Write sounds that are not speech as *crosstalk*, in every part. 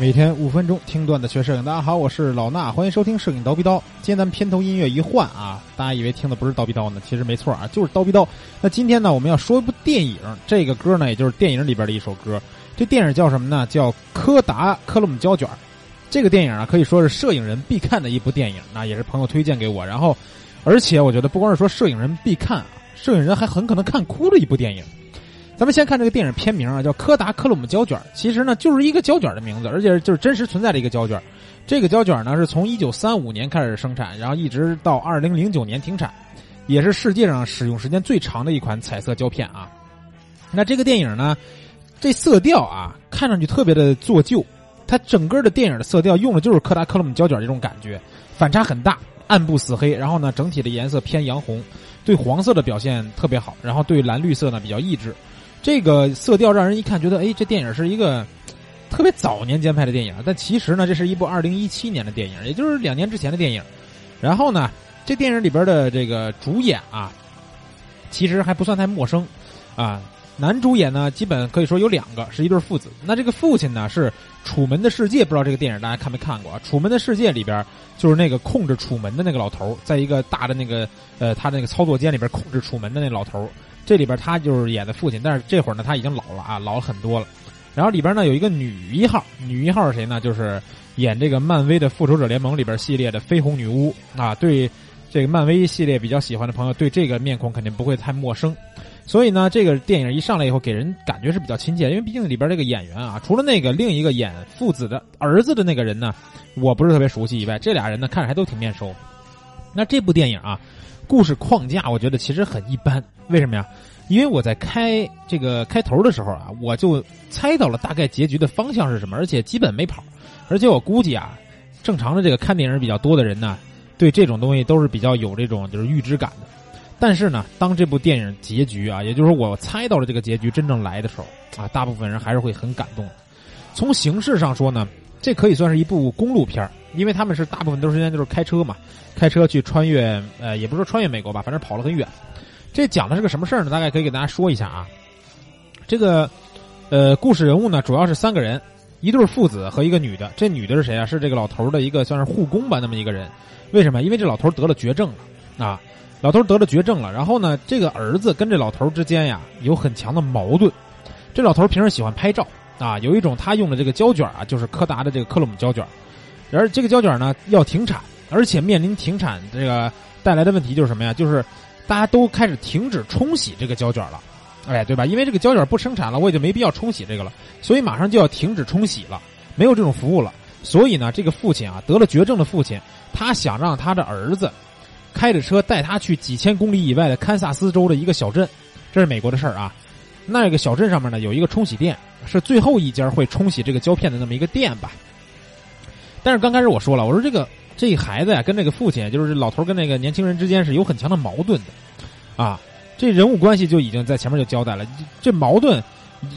每天五分钟听段子学摄影，大家好，我是老衲，欢迎收听摄影刀逼刀。今天咱们片头音乐一换啊，大家以为听的不是刀逼刀呢，其实没错啊，就是刀逼刀。那今天呢，我们要说一部电影，这个歌呢，也就是电影里边的一首歌。这电影叫什么呢？叫《柯达克鲁姆胶卷》。这个电影啊，可以说是摄影人必看的一部电影，那也是朋友推荐给我。然后，而且我觉得不光是说摄影人必看啊，摄影人还很可能看哭了一部电影。咱们先看这个电影片名啊，叫《柯达克鲁姆胶卷》，其实呢就是一个胶卷的名字，而且就是真实存在的一个胶卷。这个胶卷呢是从一九三五年开始生产，然后一直到二零零九年停产，也是世界上使用时间最长的一款彩色胶片啊。那这个电影呢，这色调啊看上去特别的做旧，它整个的电影的色调用的就是柯达克鲁姆胶卷这种感觉，反差很大，暗部死黑，然后呢整体的颜色偏洋红，对黄色的表现特别好，然后对蓝绿色呢比较抑制。这个色调让人一看觉得，哎，这电影是一个特别早年间拍的电影，但其实呢，这是一部二零一七年的电影，也就是两年之前的电影。然后呢，这电影里边的这个主演啊，其实还不算太陌生啊。男主演呢，基本可以说有两个，是一对父子。那这个父亲呢，是《楚门的世界》，不知道这个电影大家看没看过？《楚门的世界》里边就是那个控制楚门的那个老头，在一个大的那个呃，他那个操作间里边控制楚门的那老头。这里边他就是演的父亲，但是这会儿呢他已经老了啊，老了很多了。然后里边呢有一个女一号，女一号是谁呢？就是演这个漫威的复仇者联盟里边系列的绯红女巫啊。对这个漫威系列比较喜欢的朋友，对这个面孔肯定不会太陌生。所以呢，这个电影一上来以后，给人感觉是比较亲切，因为毕竟里边这个演员啊，除了那个另一个演父子的儿子的那个人呢，我不是特别熟悉以外，这俩人呢看着还都挺面熟。那这部电影啊。故事框架我觉得其实很一般，为什么呀？因为我在开这个开头的时候啊，我就猜到了大概结局的方向是什么，而且基本没跑。而且我估计啊，正常的这个看电影比较多的人呢，对这种东西都是比较有这种就是预知感的。但是呢，当这部电影结局啊，也就是我猜到了这个结局真正来的时候啊，大部分人还是会很感动。从形式上说呢，这可以算是一部公路片儿因为他们是大部分都是时间就是开车嘛。开车去穿越，呃，也不是说穿越美国吧，反正跑了很远。这讲的是个什么事儿呢？大概可以给大家说一下啊。这个，呃，故事人物呢，主要是三个人，一对父子和一个女的。这女的是谁啊？是这个老头的一个算是护工吧，那么一个人。为什么？因为这老头得了绝症了啊！老头得了绝症了。然后呢，这个儿子跟这老头之间呀有很强的矛盾。这老头平时喜欢拍照啊，有一种他用的这个胶卷啊，就是柯达的这个克鲁姆胶卷。而这个胶卷呢要停产。而且面临停产这个带来的问题就是什么呀？就是大家都开始停止冲洗这个胶卷了，哎，对吧？因为这个胶卷不生产了，我也就没必要冲洗这个了，所以马上就要停止冲洗了，没有这种服务了。所以呢，这个父亲啊，得了绝症的父亲，他想让他的儿子开着车带他去几千公里以外的堪萨斯州的一个小镇，这是美国的事儿啊。那个小镇上面呢，有一个冲洗店，是最后一家会冲洗这个胶片的那么一个店吧。但是刚开始我说了，我说这个。这孩子呀，跟这个父亲，就是老头跟那个年轻人之间是有很强的矛盾的，啊，这人物关系就已经在前面就交代了。这矛盾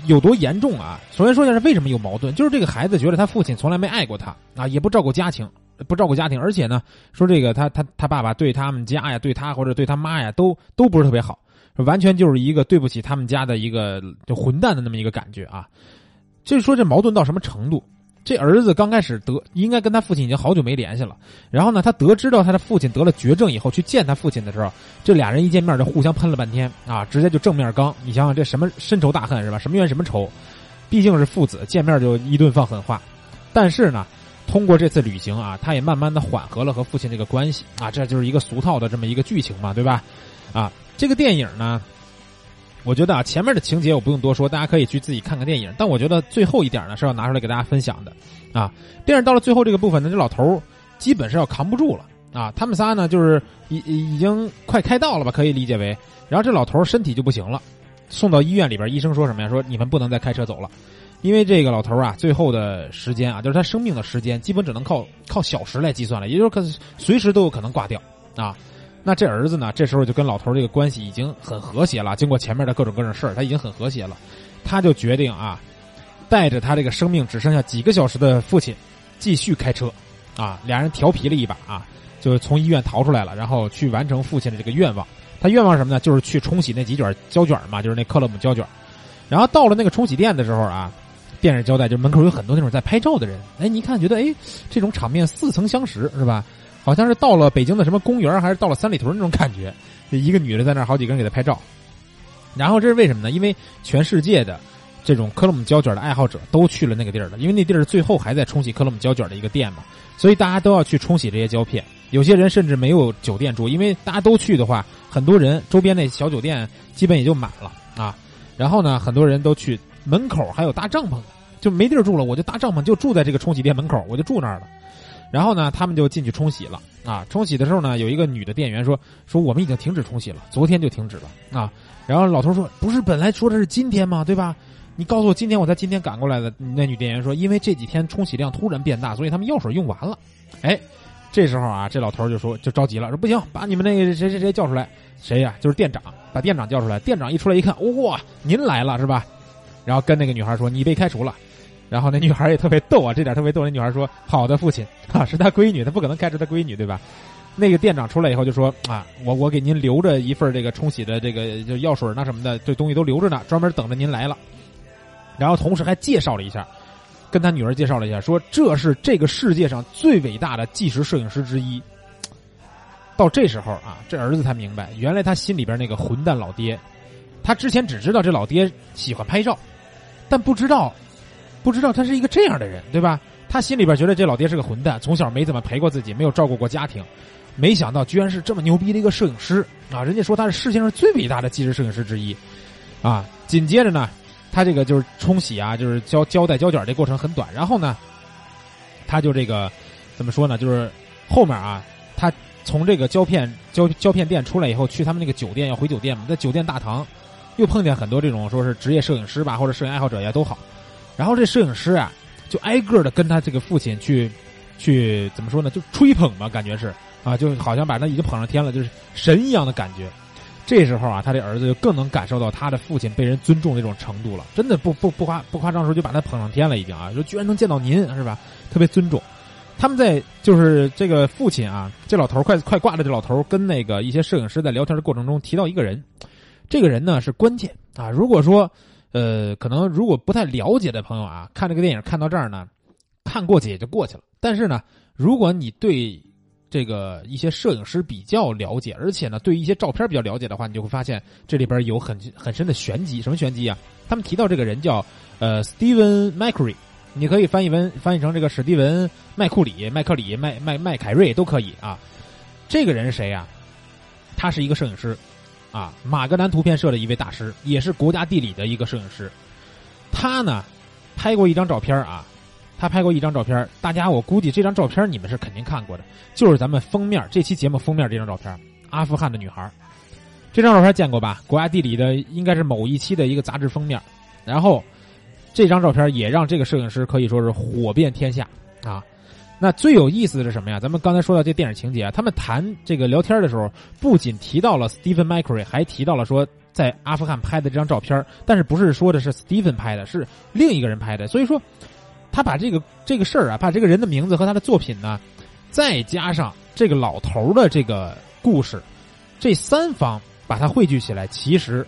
有多严重啊？首先说一下是为什么有矛盾，就是这个孩子觉得他父亲从来没爱过他啊，也不照顾家庭，不照顾家庭，而且呢，说这个他他他爸爸对他们家呀，对他或者对他妈呀，都都不是特别好，完全就是一个对不起他们家的一个就混蛋的那么一个感觉啊。就是说这矛盾到什么程度？这儿子刚开始得应该跟他父亲已经好久没联系了，然后呢，他得知到他的父亲得了绝症以后，去见他父亲的时候，这俩人一见面就互相喷了半天啊，直接就正面刚。你想想这什么深仇大恨是吧？什么冤什么仇？毕竟是父子，见面就一顿放狠话。但是呢，通过这次旅行啊，他也慢慢的缓和了和父亲这个关系啊，这就是一个俗套的这么一个剧情嘛，对吧？啊，这个电影呢。我觉得啊，前面的情节我不用多说，大家可以去自己看看电影。但我觉得最后一点呢是要拿出来给大家分享的，啊，电影到了最后这个部分呢，这老头基本是要扛不住了啊。他们仨呢就是已已经快开道了吧，可以理解为。然后这老头身体就不行了，送到医院里边，医生说什么呀？说你们不能再开车走了，因为这个老头啊，最后的时间啊，就是他生命的时间，基本只能靠靠小时来计算了，也就是可随时都有可能挂掉啊。那这儿子呢？这时候就跟老头这个关系已经很和谐了。经过前面的各种各种事儿，他已经很和谐了。他就决定啊，带着他这个生命只剩下几个小时的父亲，继续开车。啊，俩人调皮了一把啊，就从医院逃出来了，然后去完成父亲的这个愿望。他愿望什么呢？就是去冲洗那几卷胶卷嘛，就是那克勒姆胶卷。然后到了那个冲洗店的时候啊，电视交代，就门口有很多那种在拍照的人。哎，你一看觉得，哎，这种场面似曾相识，是吧？好像是到了北京的什么公园，还是到了三里屯那种感觉。一个女的在那儿，好几个人给她拍照。然后这是为什么呢？因为全世界的这种克罗姆胶卷的爱好者都去了那个地儿了，因为那地儿最后还在冲洗克罗姆胶卷的一个店嘛，所以大家都要去冲洗这些胶片。有些人甚至没有酒店住，因为大家都去的话，很多人周边那小酒店基本也就满了啊。然后呢，很多人都去门口还有搭帐篷的，就没地儿住了，我就搭帐篷，就住在这个冲洗店门口，我就住那儿了。然后呢，他们就进去冲洗了啊。冲洗的时候呢，有一个女的店员说：“说我们已经停止冲洗了，昨天就停止了啊。”然后老头说：“不是本来说的是今天吗？对吧？你告诉我今天我才今天赶过来的。”那女店员说：“因为这几天冲洗量突然变大，所以他们药水用完了。”哎，这时候啊，这老头就说就着急了，说：“不行，把你们那个谁谁谁叫出来。”谁呀？就是店长，把店长叫出来。店长一出来一看，哇，您来了是吧？然后跟那个女孩说：“你被开除了。”然后那女孩也特别逗啊，这点特别逗。那女孩说：“好的，父亲啊，是他闺女，他不可能开除他闺女，对吧？”那个店长出来以后就说：“啊，我我给您留着一份这个冲洗的这个就药水那什么的，这东西都留着呢，专门等着您来了。”然后同时还介绍了一下，跟他女儿介绍了一下，说这是这个世界上最伟大的纪实摄影师之一。到这时候啊，这儿子才明白，原来他心里边那个混蛋老爹，他之前只知道这老爹喜欢拍照，但不知道。不知道他是一个这样的人，对吧？他心里边觉得这老爹是个混蛋，从小没怎么陪过自己，没有照顾过家庭，没想到居然是这么牛逼的一个摄影师啊！人家说他是世界上最伟大的纪实摄影师之一，啊！紧接着呢，他这个就是冲洗啊，就是胶胶带胶卷这过程很短，然后呢，他就这个怎么说呢？就是后面啊，他从这个胶片胶胶片店出来以后，去他们那个酒店要回酒店嘛，在酒店大堂又碰见很多这种说是职业摄影师吧，或者摄影爱好者也都好。然后这摄影师啊，就挨个的跟他这个父亲去，去怎么说呢？就吹捧嘛，感觉是啊，就好像把他已经捧上天了，就是神一样的感觉。这时候啊，他这儿子就更能感受到他的父亲被人尊重那种程度了。真的不不不夸不夸张说，就把他捧上天了，已经啊，说居然能见到您是吧？特别尊重。他们在就是这个父亲啊，这老头快快挂了，这老头跟那个一些摄影师在聊天的过程中提到一个人，这个人呢是关键啊。如果说。呃，可能如果不太了解的朋友啊，看这个电影看到这儿呢，看过去也就过去了。但是呢，如果你对这个一些摄影师比较了解，而且呢对一些照片比较了解的话，你就会发现这里边有很很深的玄机。什么玄机啊？他们提到这个人叫呃 Steven McCurry，你可以翻译文翻译成这个史蒂文麦库里、麦克里、麦麦麦凯瑞都可以啊。这个人是谁呀？他是一个摄影师。啊，马格南图片社的一位大师，也是国家地理的一个摄影师。他呢，拍过一张照片啊，他拍过一张照片。大家，我估计这张照片你们是肯定看过的，就是咱们封面这期节目封面这张照片，阿富汗的女孩。这张照片见过吧？国家地理的应该是某一期的一个杂志封面。然后，这张照片也让这个摄影师可以说是火遍天下啊。那最有意思的是什么呀？咱们刚才说到这电影情节啊，他们谈这个聊天的时候，不仅提到了 Stephen McCurry，还提到了说在阿富汗拍的这张照片，但是不是说的是 Stephen 拍的，是另一个人拍的。所以说，他把这个这个事儿啊，把这个人的名字和他的作品呢，再加上这个老头的这个故事，这三方把它汇聚起来，其实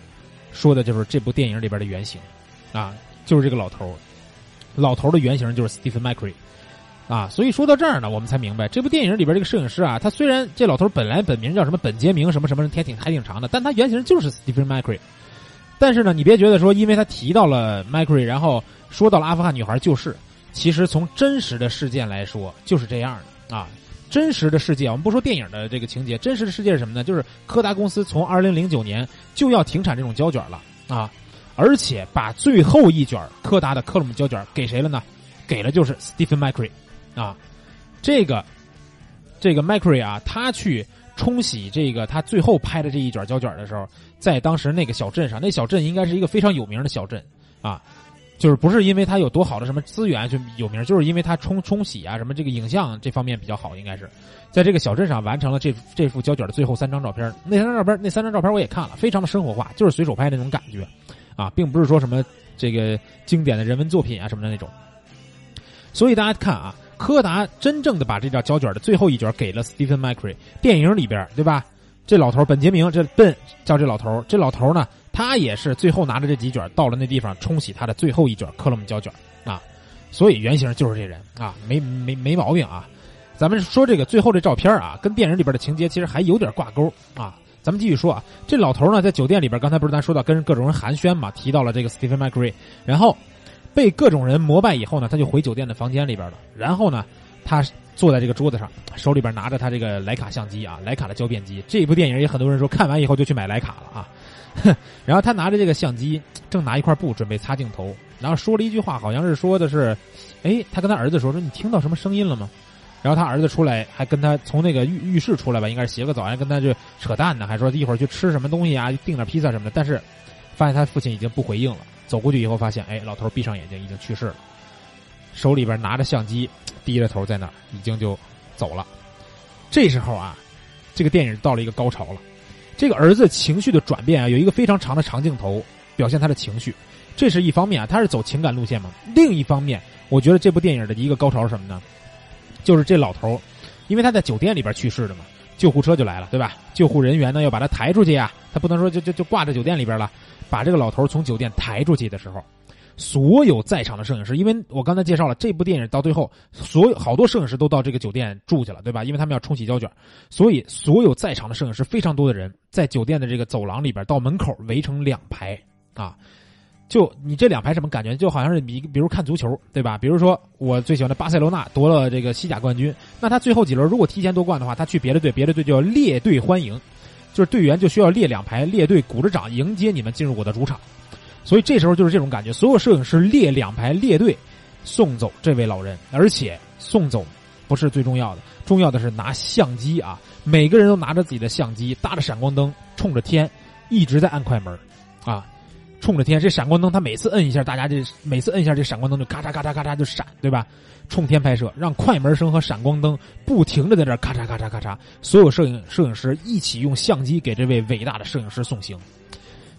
说的就是这部电影里边的原型啊，就是这个老头，老头的原型就是 Stephen McCurry。啊，所以说到这儿呢，我们才明白这部电影里边这个摄影师啊，他虽然这老头本来本名叫什么本杰明什么什么，还挺还挺长的，但他原型就是 Stephen MacRy。但是呢，你别觉得说因为他提到了 MacRy，然后说到了阿富汗女孩就是，其实从真实的事件来说就是这样的啊。真实的世界，我们不说电影的这个情节，真实的世界是什么呢？就是柯达公司从二零零九年就要停产这种胶卷了啊，而且把最后一卷柯达的克鲁姆胶卷给谁了呢？给了就是 Stephen McCurry。啊，这个，这个 Macri 啊，他去冲洗这个他最后拍的这一卷胶卷的时候，在当时那个小镇上，那小镇应该是一个非常有名的小镇啊，就是不是因为他有多好的什么资源就有名，就是因为他冲冲洗啊什么这个影像这方面比较好，应该是在这个小镇上完成了这这幅胶卷的最后三张照片。那三张照片，那三张照片我也看了，非常的生活化，就是随手拍那种感觉啊，并不是说什么这个经典的人文作品啊什么的那种。所以大家看啊。柯达真正的把这张胶卷的最后一卷给了 Stephen McCurry。电影里边，对吧？这老头本杰明，这笨叫这老头这老头呢，他也是最后拿着这几卷到了那地方冲洗他的最后一卷克罗姆胶卷啊，所以原型就是这人啊，没没没毛病啊。咱们说这个最后这照片啊，跟电影里边的情节其实还有点挂钩啊。咱们继续说啊，这老头呢在酒店里边，刚才不是咱说到跟各种人寒暄嘛，提到了这个 Stephen McCree，然后被各种人膜拜以后呢，他就回酒店的房间里边了。然后呢，他坐在这个桌子上，手里边拿着他这个徕卡相机啊，徕卡的胶片机。这部电影也很多人说看完以后就去买徕卡了啊。哼 *laughs* 然后他拿着这个相机，正拿一块布准备擦镜头，然后说了一句话，好像是说的是，哎，他跟他儿子说说你听到什么声音了吗？然后他儿子出来还跟他从那个浴浴室出来吧，应该是洗个澡，还跟他就扯淡呢，还说一会儿去吃什么东西啊，订点披萨什么的。但是发现他父亲已经不回应了，走过去以后发现，哎，老头闭上眼睛已经去世了，手里边拿着相机，低着头在那儿，已经就走了。这时候啊，这个电影到了一个高潮了。这个儿子情绪的转变啊，有一个非常长的长镜头表现他的情绪，这是一方面啊，他是走情感路线嘛。另一方面，我觉得这部电影的一个高潮是什么呢？就是这老头因为他在酒店里边去世的嘛，救护车就来了，对吧？救护人员呢要把他抬出去呀，他不能说就就就挂在酒店里边了，把这个老头从酒店抬出去的时候。所有在场的摄影师，因为我刚才介绍了这部电影到最后，所有好多摄影师都到这个酒店住去了，对吧？因为他们要冲洗胶卷，所以所有在场的摄影师非常多的人在酒店的这个走廊里边到门口围成两排啊。就你这两排什么感觉？就好像是比比如看足球，对吧？比如说我最喜欢的巴塞罗那夺了这个西甲冠军，那他最后几轮如果提前夺冠的话，他去别的队，别的队就要列队欢迎，就是队员就需要列两排列队鼓着掌迎接你们进入我的主场。所以这时候就是这种感觉，所有摄影师列两排列队，送走这位老人，而且送走不是最重要的，重要的是拿相机啊，每个人都拿着自己的相机，搭着闪光灯，冲着天，一直在按快门，啊，冲着天，这闪光灯他每次摁一下，大家这每次摁一下，这闪光灯就咔嚓咔嚓咔嚓就闪，对吧？冲天拍摄，让快门声和闪光灯不停的在这咔嚓咔嚓咔嚓，所有摄影摄影师一起用相机给这位伟大的摄影师送行。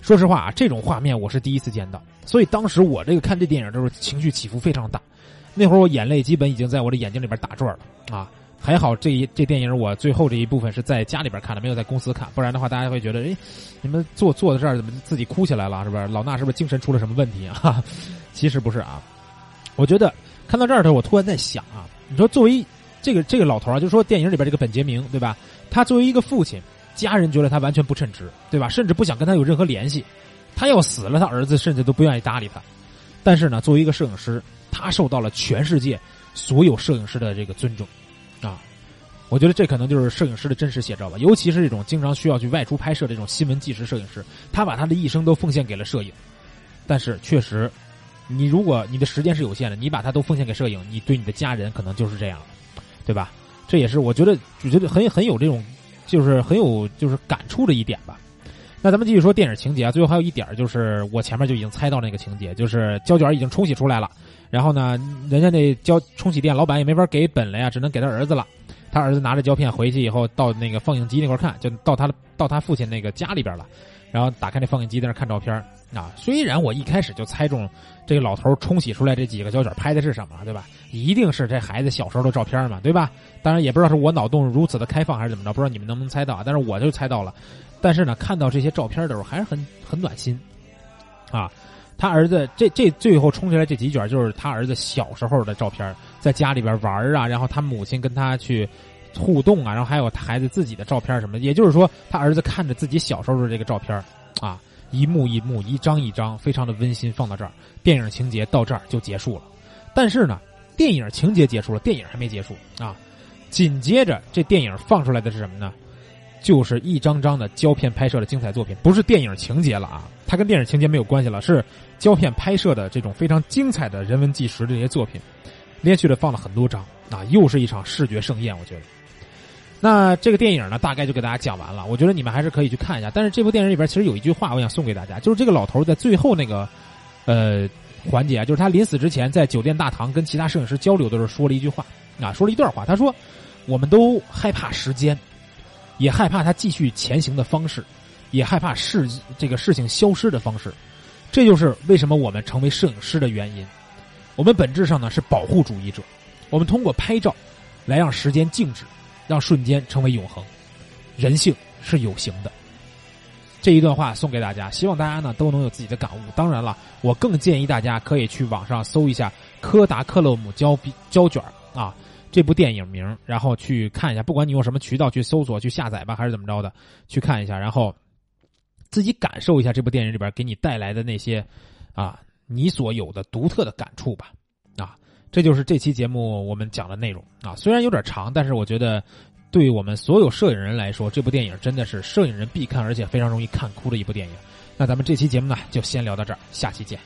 说实话啊，这种画面我是第一次见到，所以当时我这个看这电影的时候情绪起伏非常大，那会儿我眼泪基本已经在我的眼睛里边打转了啊！还好这一这电影我最后这一部分是在家里边看的，没有在公司看，不然的话大家会觉得，哎，你们坐坐在这儿怎么自己哭起来了？是不是？老衲是不是精神出了什么问题啊？其实不是啊，我觉得看到这儿的时候，我突然在想啊，你说作为这个这个老头啊，就说电影里边这个本杰明对吧？他作为一个父亲。家人觉得他完全不称职，对吧？甚至不想跟他有任何联系。他要死了，他儿子甚至都不愿意搭理他。但是呢，作为一个摄影师，他受到了全世界所有摄影师的这个尊重，啊，我觉得这可能就是摄影师的真实写照吧。尤其是这种经常需要去外出拍摄这种新闻纪实摄影师，他把他的一生都奉献给了摄影。但是确实，你如果你的时间是有限的，你把它都奉献给摄影，你对你的家人可能就是这样，对吧？这也是我觉得，我觉得很很有这种。就是很有就是感触的一点吧，那咱们继续说电影情节啊。最后还有一点就是，我前面就已经猜到那个情节，就是胶卷已经冲洗出来了，然后呢，人家那胶冲洗店老板也没法给本了呀，只能给他儿子了。他儿子拿着胶片回去以后，到那个放映机那块看，就到他的到他父亲那个家里边了，然后打开那放映机在那看照片啊。虽然我一开始就猜中这个老头冲洗出来这几个胶卷拍的是什么，对吧？一定是这孩子小时候的照片嘛，对吧？当然也不知道是我脑洞如此的开放还是怎么着，不知道你们能不能猜到啊。但是我就猜到了。但是呢，看到这些照片的时候还是很很暖心，啊，他儿子这这最后冲出来这几卷就是他儿子小时候的照片，在家里边玩啊，然后他母亲跟他去互动啊，然后还有孩子自己的照片什么的。也就是说，他儿子看着自己小时候的这个照片啊，一幕一幕，一张一张，非常的温馨。放到这儿，电影情节到这儿就结束了。但是呢。电影情节结束了，电影还没结束啊！紧接着这电影放出来的是什么呢？就是一张张的胶片拍摄的精彩作品，不是电影情节了啊！它跟电影情节没有关系了，是胶片拍摄的这种非常精彩的人文纪实这些作品，连续的放了很多张啊！又是一场视觉盛宴，我觉得。那这个电影呢，大概就给大家讲完了。我觉得你们还是可以去看一下。但是这部电影里边其实有一句话，我想送给大家，就是这个老头在最后那个，呃。环节啊，就是他临死之前在酒店大堂跟其他摄影师交流的时候说了一句话啊，说了一段话。他说：“我们都害怕时间，也害怕他继续前行的方式，也害怕事这个事情消失的方式。这就是为什么我们成为摄影师的原因。我们本质上呢是保护主义者，我们通过拍照来让时间静止，让瞬间成为永恒。人性是有形的。”这一段话送给大家，希望大家呢都能有自己的感悟。当然了，我更建议大家可以去网上搜一下《柯达克勒姆胶胶卷》啊，这部电影名，然后去看一下。不管你用什么渠道去搜索、去下载吧，还是怎么着的，去看一下，然后自己感受一下这部电影里边给你带来的那些啊你所有的独特的感触吧。啊，这就是这期节目我们讲的内容啊。虽然有点长，但是我觉得。对于我们所有摄影人来说，这部电影真的是摄影人必看，而且非常容易看哭的一部电影。那咱们这期节目呢，就先聊到这儿，下期见。